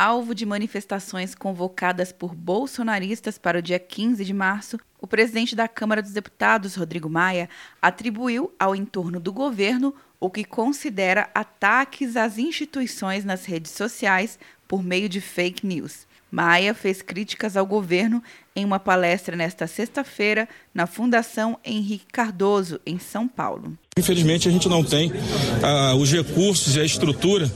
alvo de manifestações convocadas por bolsonaristas para o dia 15 de março, o presidente da Câmara dos Deputados, Rodrigo Maia, atribuiu ao entorno do governo o que considera ataques às instituições nas redes sociais por meio de fake news. Maia fez críticas ao governo em uma palestra nesta sexta-feira na Fundação Henrique Cardoso, em São Paulo. Infelizmente, a gente não tem ah, os recursos e a estrutura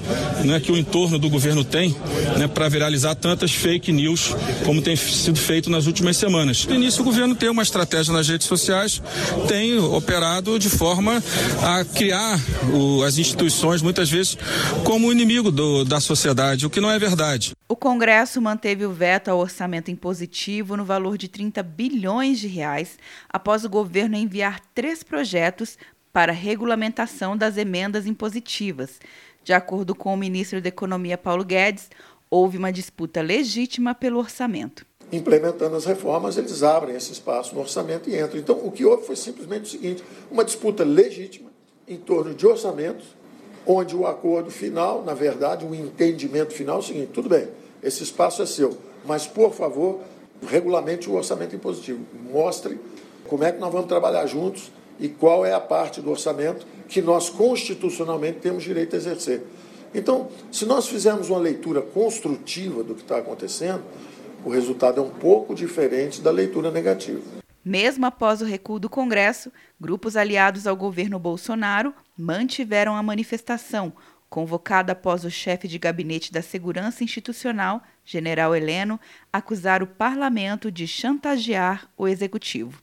né, que o entorno do governo tem né, para viralizar tantas fake news como tem sido feito nas últimas semanas. No início, o governo tem uma estratégia nas redes sociais, tem operado de forma a criar o, as instituições, muitas vezes, como inimigo do, da sociedade, o que não é verdade. O Congresso manteve o veto ao orçamento impositivo no valor de 30 bilhões de reais após o governo enviar três projetos para regulamentação das emendas impositivas. De acordo com o ministro da Economia Paulo Guedes, houve uma disputa legítima pelo orçamento. Implementando as reformas, eles abrem esse espaço no orçamento e entram. Então, o que houve foi simplesmente o seguinte: uma disputa legítima em torno de orçamentos, onde o acordo final, na verdade, o entendimento final é o seguinte: tudo bem, esse espaço é seu, mas, por favor, regulamente o orçamento impositivo. Mostre como é que nós vamos trabalhar juntos e qual é a parte do orçamento que nós constitucionalmente temos direito a exercer. Então, se nós fizermos uma leitura construtiva do que está acontecendo, o resultado é um pouco diferente da leitura negativa. Mesmo após o recuo do Congresso, grupos aliados ao governo Bolsonaro mantiveram a manifestação, convocada após o chefe de gabinete da Segurança Institucional, general Heleno, acusar o parlamento de chantagear o executivo.